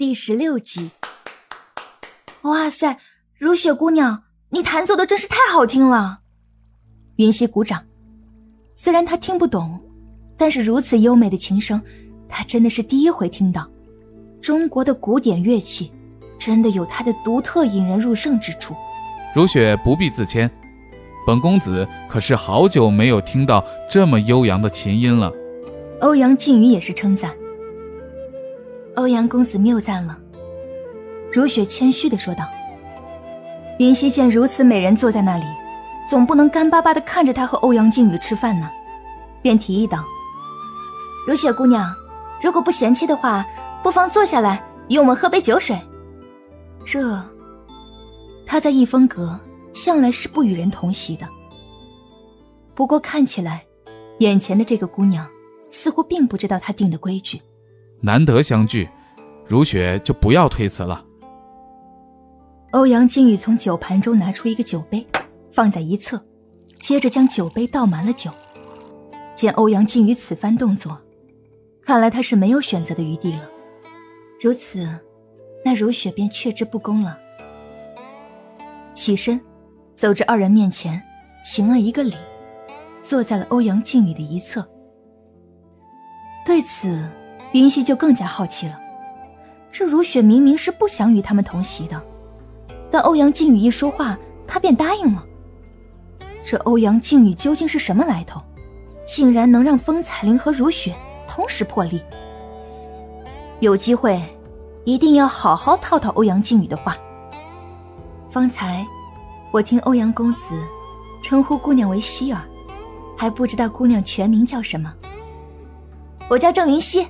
第十六集。哇塞，如雪姑娘，你弹奏的真是太好听了！云溪鼓掌。虽然她听不懂，但是如此优美的琴声，她真的是第一回听到。中国的古典乐器，真的有它的独特引人入胜之处。如雪不必自谦，本公子可是好久没有听到这么悠扬的琴音了。欧阳靖宇也是称赞。欧阳公子谬赞了，如雪谦虚的说道。云溪见如此美人坐在那里，总不能干巴巴的看着他和欧阳靖宇吃饭呢，便提议道：“如雪姑娘，如果不嫌弃的话，不妨坐下来与我们喝杯酒水。”这，他在逸风阁向来是不与人同席的。不过看起来，眼前的这个姑娘似乎并不知道他定的规矩。难得相聚，如雪就不要推辞了。欧阳靖宇从酒盘中拿出一个酒杯，放在一侧，接着将酒杯倒满了酒。见欧阳靖宇此番动作，看来他是没有选择的余地了。如此，那如雪便却之不恭了。起身，走至二人面前，行了一个礼，坐在了欧阳靖宇的一侧。对此。云溪就更加好奇了，这如雪明明是不想与他们同席的，但欧阳靖宇一说话，他便答应了。这欧阳靖宇究竟是什么来头，竟然能让风彩玲和如雪同时破例？有机会，一定要好好套套欧阳靖宇的话。方才我听欧阳公子称呼姑娘为希儿，还不知道姑娘全名叫什么。我叫郑云溪。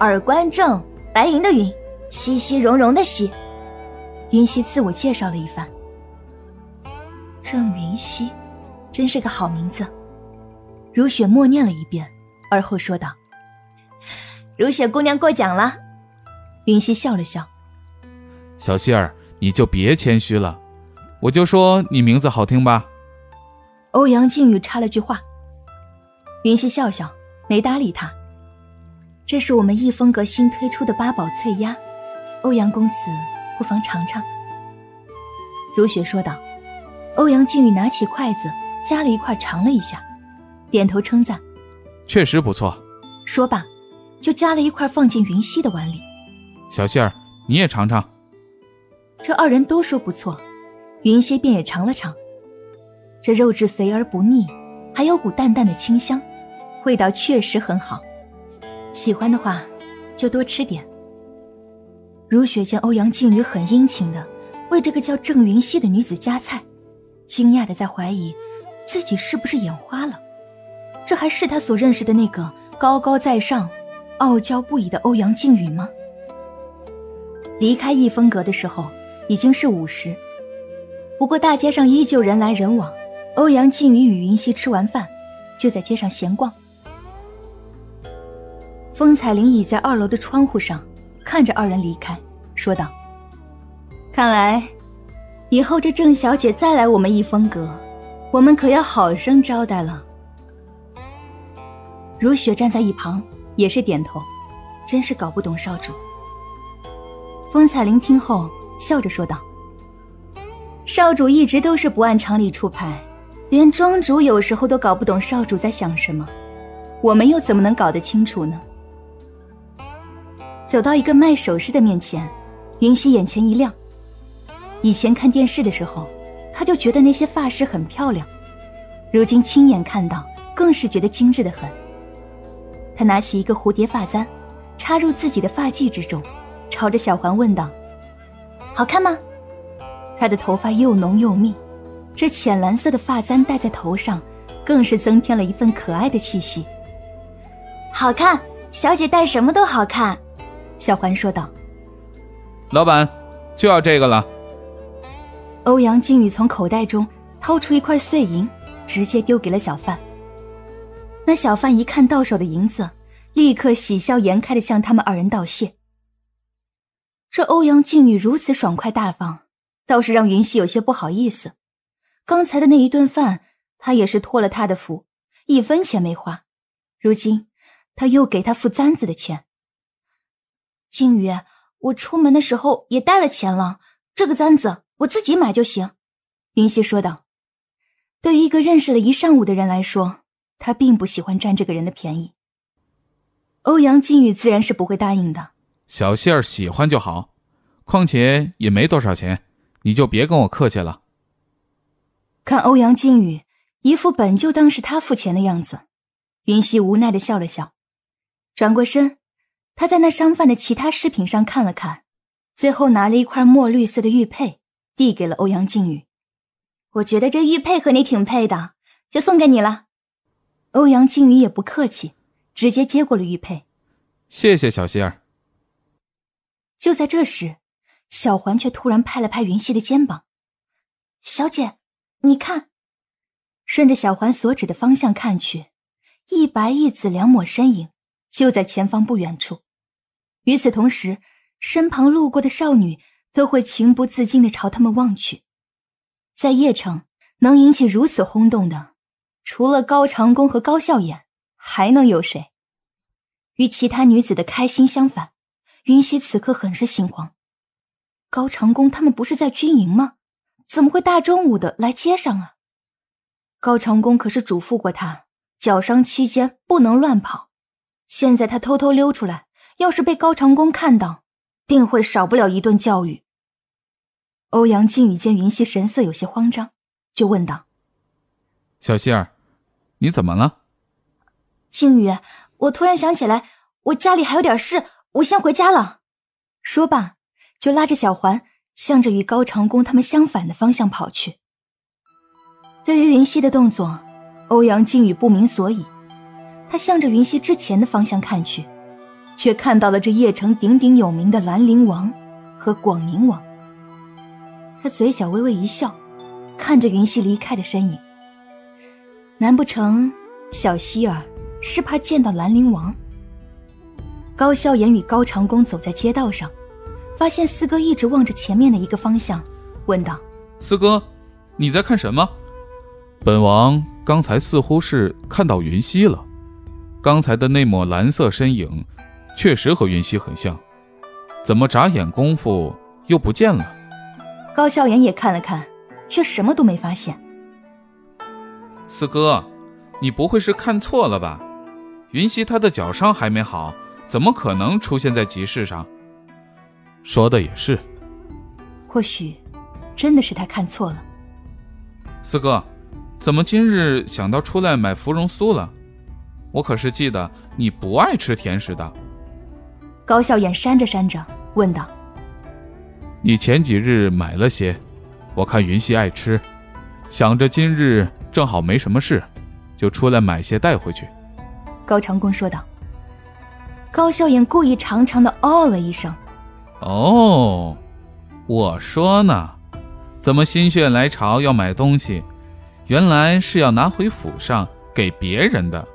耳观正，白银的云，熙熙融融的熙。云溪自我介绍了一番。郑云溪，真是个好名字。如雪默念了一遍，而后说道：“如雪姑娘过奖了。”云溪笑了笑：“小希儿，你就别谦虚了，我就说你名字好听吧。”欧阳靖宇插了句话。云溪笑笑，没搭理他。这是我们逸风阁新推出的八宝脆鸭，欧阳公子不妨尝尝。”如雪说道。欧阳靖宇拿起筷子夹了一块尝了一下，点头称赞：“确实不错。”说罢，就夹了一块放进云溪的碗里。小杏儿，你也尝尝。这二人都说不错，云溪便也尝了尝。这肉质肥而不腻，还有股淡淡的清香，味道确实很好。喜欢的话，就多吃点。如雪见欧阳靖宇很殷勤的为这个叫郑云溪的女子夹菜，惊讶的在怀疑自己是不是眼花了。这还是他所认识的那个高高在上、傲娇不已的欧阳靖宇吗？离开逸风阁的时候已经是午时，不过大街上依旧人来人往。欧阳靖宇与云溪吃完饭，就在街上闲逛。风彩玲倚在二楼的窗户上，看着二人离开，说道：“看来，以后这郑小姐再来我们逸风阁，我们可要好生招待了。”如雪站在一旁，也是点头，真是搞不懂少主。风彩玲听后笑着说道：“少主一直都是不按常理出牌，连庄主有时候都搞不懂少主在想什么，我们又怎么能搞得清楚呢？”走到一个卖首饰的面前，云溪眼前一亮。以前看电视的时候，他就觉得那些发饰很漂亮，如今亲眼看到，更是觉得精致的很。他拿起一个蝴蝶发簪，插入自己的发髻之中，朝着小环问道：“好看吗？”她的头发又浓又密，这浅蓝色的发簪戴在头上，更是增添了一份可爱的气息。好看，小姐戴什么都好看。小环说道：“老板，就要这个了。”欧阳靖宇从口袋中掏出一块碎银，直接丢给了小贩。那小贩一看到手的银子，立刻喜笑颜开的向他们二人道谢。这欧阳靖宇如此爽快大方，倒是让云溪有些不好意思。刚才的那一顿饭，他也是托了他的福，一分钱没花。如今他又给他付簪子的钱。靖宇，我出门的时候也带了钱了，这个簪子我自己买就行。”云溪说道。对于一个认识了一上午的人来说，他并不喜欢占这个人的便宜。欧阳靖宇自然是不会答应的。小希儿喜欢就好，况且也没多少钱，你就别跟我客气了。看欧阳靖宇一副本就当是他付钱的样子，云溪无奈的笑了笑，转过身，他在那商贩的其他饰品上看了看，最后拿了一块墨绿色的玉佩，递给了欧阳靖宇。我觉得这玉佩和你挺配的，就送给你了。欧阳靖宇也不客气，直接接过了玉佩。谢谢小希儿。就在这时，小环却突然拍了拍云溪的肩膀：“小姐，你看。”顺着小环所指的方向看去，一白一紫两抹身影就在前方不远处。与此同时，身旁路过的少女都会情不自禁的朝他们望去。在邺城能引起如此轰动的，除了高长恭和高笑颜，还能有谁？与其他女子的开心相反，云溪此刻很是心慌。高长恭他们不是在军营吗？怎么会大中午的来街上啊？高长恭可是嘱咐过他，脚伤期间不能乱跑。现在他偷偷溜出来，要是被高长恭看到，定会少不了一顿教育。欧阳靖宇见云溪神色有些慌张，就问道：“小希儿，你怎么了？”靖宇，我突然想起来，我家里还有点事，我先回家了。说罢，就拉着小环，向着与高长恭他们相反的方向跑去。对于云溪的动作，欧阳靖宇不明所以。他向着云溪之前的方向看去，却看到了这邺城鼎鼎有名的兰陵王和广宁王。他嘴角微微一笑，看着云溪离开的身影。难不成小希儿是怕见到兰陵王？高笑颜与高长恭走在街道上，发现四哥一直望着前面的一个方向，问道：“四哥，你在看什么？”本王刚才似乎是看到云溪了，刚才的那抹蓝色身影，确实和云溪很像，怎么眨眼功夫又不见了？高笑颜也看了看，却什么都没发现。四哥，你不会是看错了吧？云溪她的脚伤还没好，怎么可能出现在集市上？说的也是，或许真的是他看错了。四哥，怎么今日想到出来买芙蓉酥了？我可是记得你不爱吃甜食的。高笑颜扇着扇着，问道。你前几日买了些，我看云溪爱吃，想着今日正好没什么事，就出来买些带回去。高长恭说道。高笑颜故意长长的哦了一声。哦，我说呢，怎么心血来潮要买东西？原来是要拿回府上给别人的。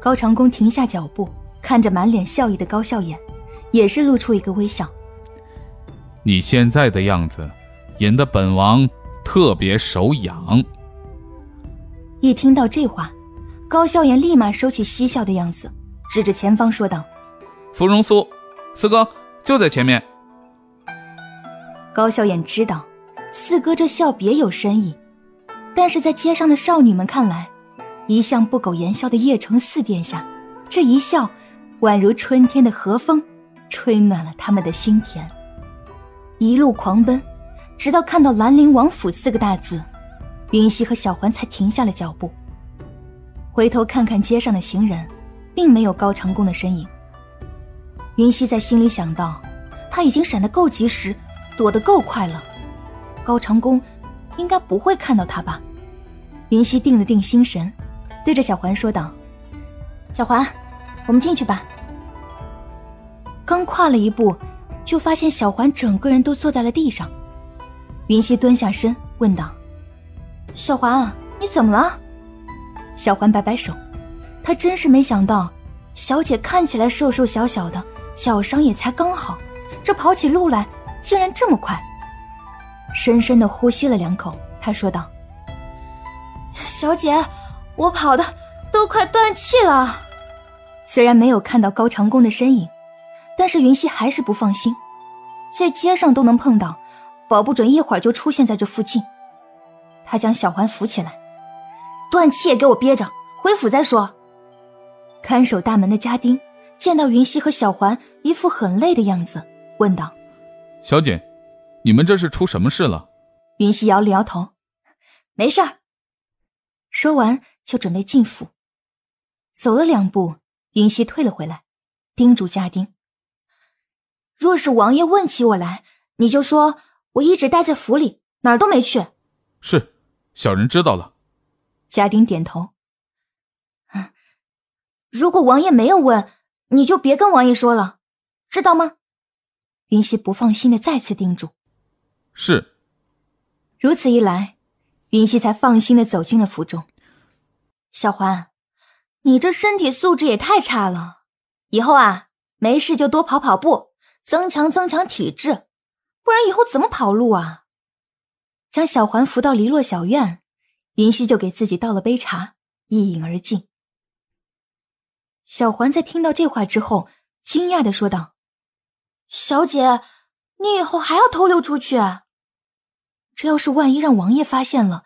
高长恭停下脚步，看着满脸笑意的高笑颜，也是露出一个微笑。你现在的样子，引得本王特别手痒。一听到这话，高笑颜立马收起嬉笑的样子，指着前方说道：“芙蓉酥，四哥就在前面。”高笑颜知道四哥这笑别有深意，但是在街上的少女们看来，一向不苟言笑的叶城四殿下，这一笑，宛如春天的和风，吹暖了他们的心田。一路狂奔，直到看到“兰陵王府”四个大字，云溪和小环才停下了脚步。回头看看街上的行人，并没有高长恭的身影。云溪在心里想到，他已经闪得够及时，躲得够快了，高长恭应该不会看到他吧？云溪定了定心神，对着小环说道：“小环，我们进去吧。”刚跨了一步。就发现小环整个人都坐在了地上，云溪蹲下身问道：“小环，你怎么了？”小环摆摆手，她真是没想到，小姐看起来瘦瘦小小的，脚伤也才刚好，这跑起路来竟然这么快。深深的呼吸了两口，她说道：“小姐，我跑的都快断气了。”虽然没有看到高长恭的身影。但是云溪还是不放心，在街上都能碰到，保不准一会儿就出现在这附近。他将小环扶起来，断气也给我憋着，回府再说。看守大门的家丁见到云溪和小环一副很累的样子，问道：“小姐，你们这是出什么事了？”云溪摇了摇头：“没事儿。”说完就准备进府。走了两步，云溪退了回来，叮嘱家丁：“若是王爷问起我来，你就说我一直待在府里，哪儿都没去。”是，小人知道了。家丁点头。如果王爷没有问，你就别跟王爷说了，知道吗？云溪不放心的再次叮嘱。是。如此一来，云溪才放心的走进了府中。小环。你这身体素质也太差了，以后啊，没事就多跑跑步，增强增强体质，不然以后怎么跑路啊？将小环扶到篱落小院，云溪就给自己倒了杯茶，一饮而尽。小环在听到这话之后，惊讶的说道：“小姐，你以后还要偷溜出去？这要是万一让王爷发现了，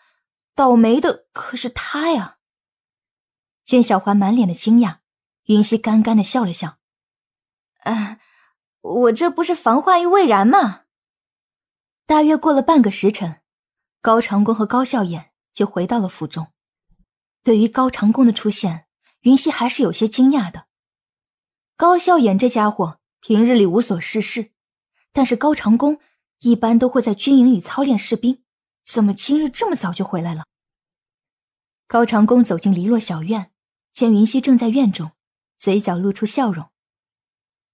倒霉的可是他呀！”见小环满脸的惊讶，云溪干干的笑了笑：“啊，我这不是防患于未然吗？”大约过了半个时辰，高长恭和高笑颜就回到了府中。对于高长恭的出现，云溪还是有些惊讶的。高笑颜这家伙平日里无所事事，但是高长恭一般都会在军营里操练士兵，怎么今日这么早就回来了？高长恭走进篱落小院。见云溪正在院中，嘴角露出笑容。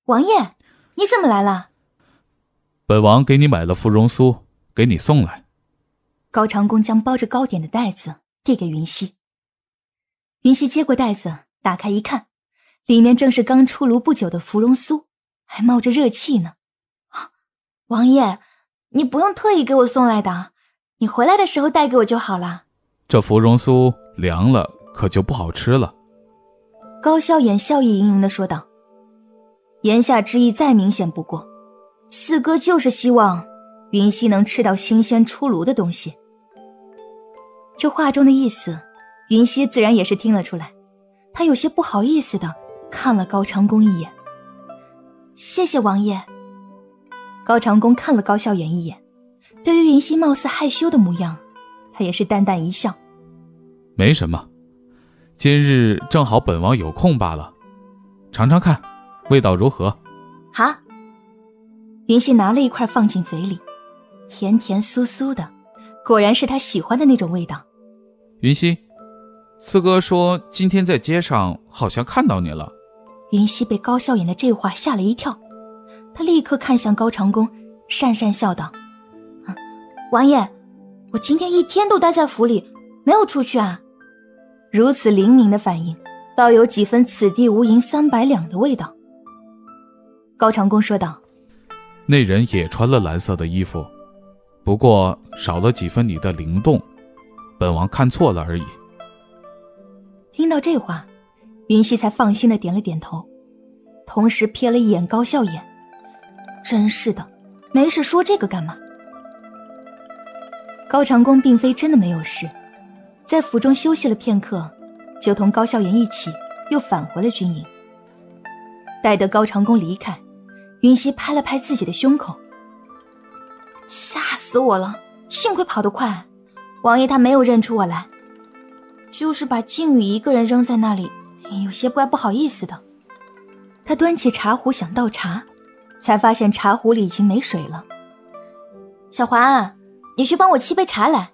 王爷，你怎么来了？本王给你买了芙蓉酥，给你送来。高长恭将包着糕点的袋子递给云溪。云溪接过袋子，打开一看，里面正是刚出炉不久的芙蓉酥，还冒着热气呢。王爷，你不用特意给我送来的，你回来的时候带给我就好了。这芙蓉酥凉了，可就不好吃了。高笑颜笑意盈盈的说道：“言下之意再明显不过，四哥就是希望云溪能吃到新鲜出炉的东西。”这话中的意思，云溪自然也是听了出来。他有些不好意思的看了高长恭一眼：“谢谢王爷。”高长恭看了高笑颜一眼，对于云溪貌似害羞的模样，他也是淡淡一笑：“没什么。”今日正好本王有空罢了，尝尝看，味道如何？好。云溪拿了一块放进嘴里，甜甜酥酥的，果然是他喜欢的那种味道。云溪，四哥说今天在街上好像看到你了。云溪被高笑颜的这话吓了一跳，他立刻看向高长恭，讪讪笑道：“王爷，我今天一天都待在府里，没有出去啊。”如此灵敏的反应，倒有几分“此地无银三百两”的味道。高长恭说道：“那人也穿了蓝色的衣服，不过少了几分你的灵动，本王看错了而已。”听到这话，云溪才放心的点了点头，同时瞥了一眼高笑颜：“真是的，没事说这个干嘛？”高长恭并非真的没有事。在府中休息了片刻，就同高笑颜一起又返回了军营。待得高长恭离开，云溪拍了拍自己的胸口：“吓死我了！幸亏跑得快，王爷他没有认出我来。就是把靖宇一个人扔在那里，有些怪不好意思的。”他端起茶壶想倒茶，才发现茶壶里已经没水了。小环，你去帮我沏杯茶来。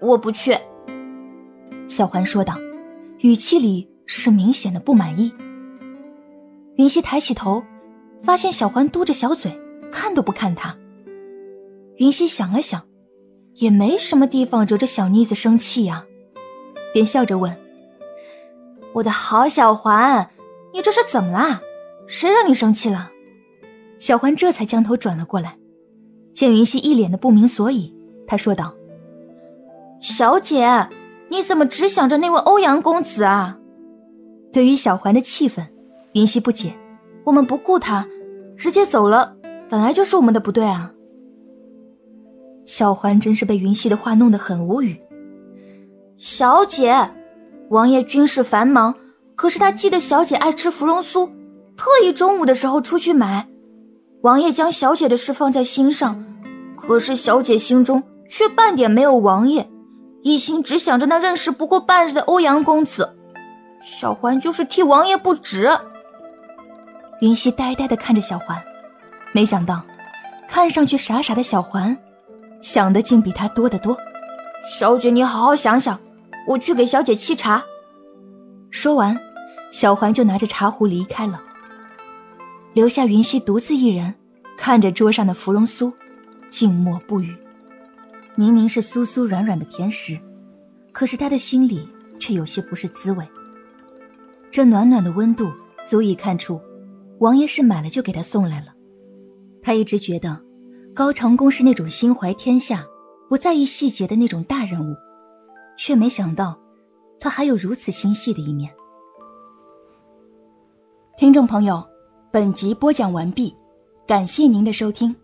我不去。”小环说道，语气里是明显的不满意。云溪抬起头，发现小环嘟着小嘴，看都不看他。云溪想了想，也没什么地方惹着小妮子生气呀，便笑着问：“我的好小环，你这是怎么啦？谁惹你生气了？”小环这才将头转了过来，见云溪一脸的不明所以，他说道。小姐，你怎么只想着那位欧阳公子啊？对于小环的气愤，云溪不解。我们不顾他，直接走了，本来就是我们的不对啊。小环真是被云溪的话弄得很无语。小姐，王爷军事繁忙，可是他记得小姐爱吃芙蓉酥，特意中午的时候出去买。王爷将小姐的事放在心上，可是小姐心中却半点没有王爷，一心只想着那认识不过半日的欧阳公子。小环就是替王爷不值。云溪呆呆的看着小环，没想到，看上去傻傻的小环，想的竟比他多得多。小姐，你好好想想，我去给小姐沏茶。说完，小环就拿着茶壶离开了。留下云溪独自一人，看着桌上的芙蓉酥，静默不语。明明是酥酥软软的甜食，可是他的心里却有些不是滋味。这暖暖的温度，足以看出，王爷是买了就给他送来了。他一直觉得，高长恭是那种心怀天下、不在意细节的那种大人物，却没想到，他还有如此心细的一面。听众朋友。本集播讲完毕，感谢您的收听。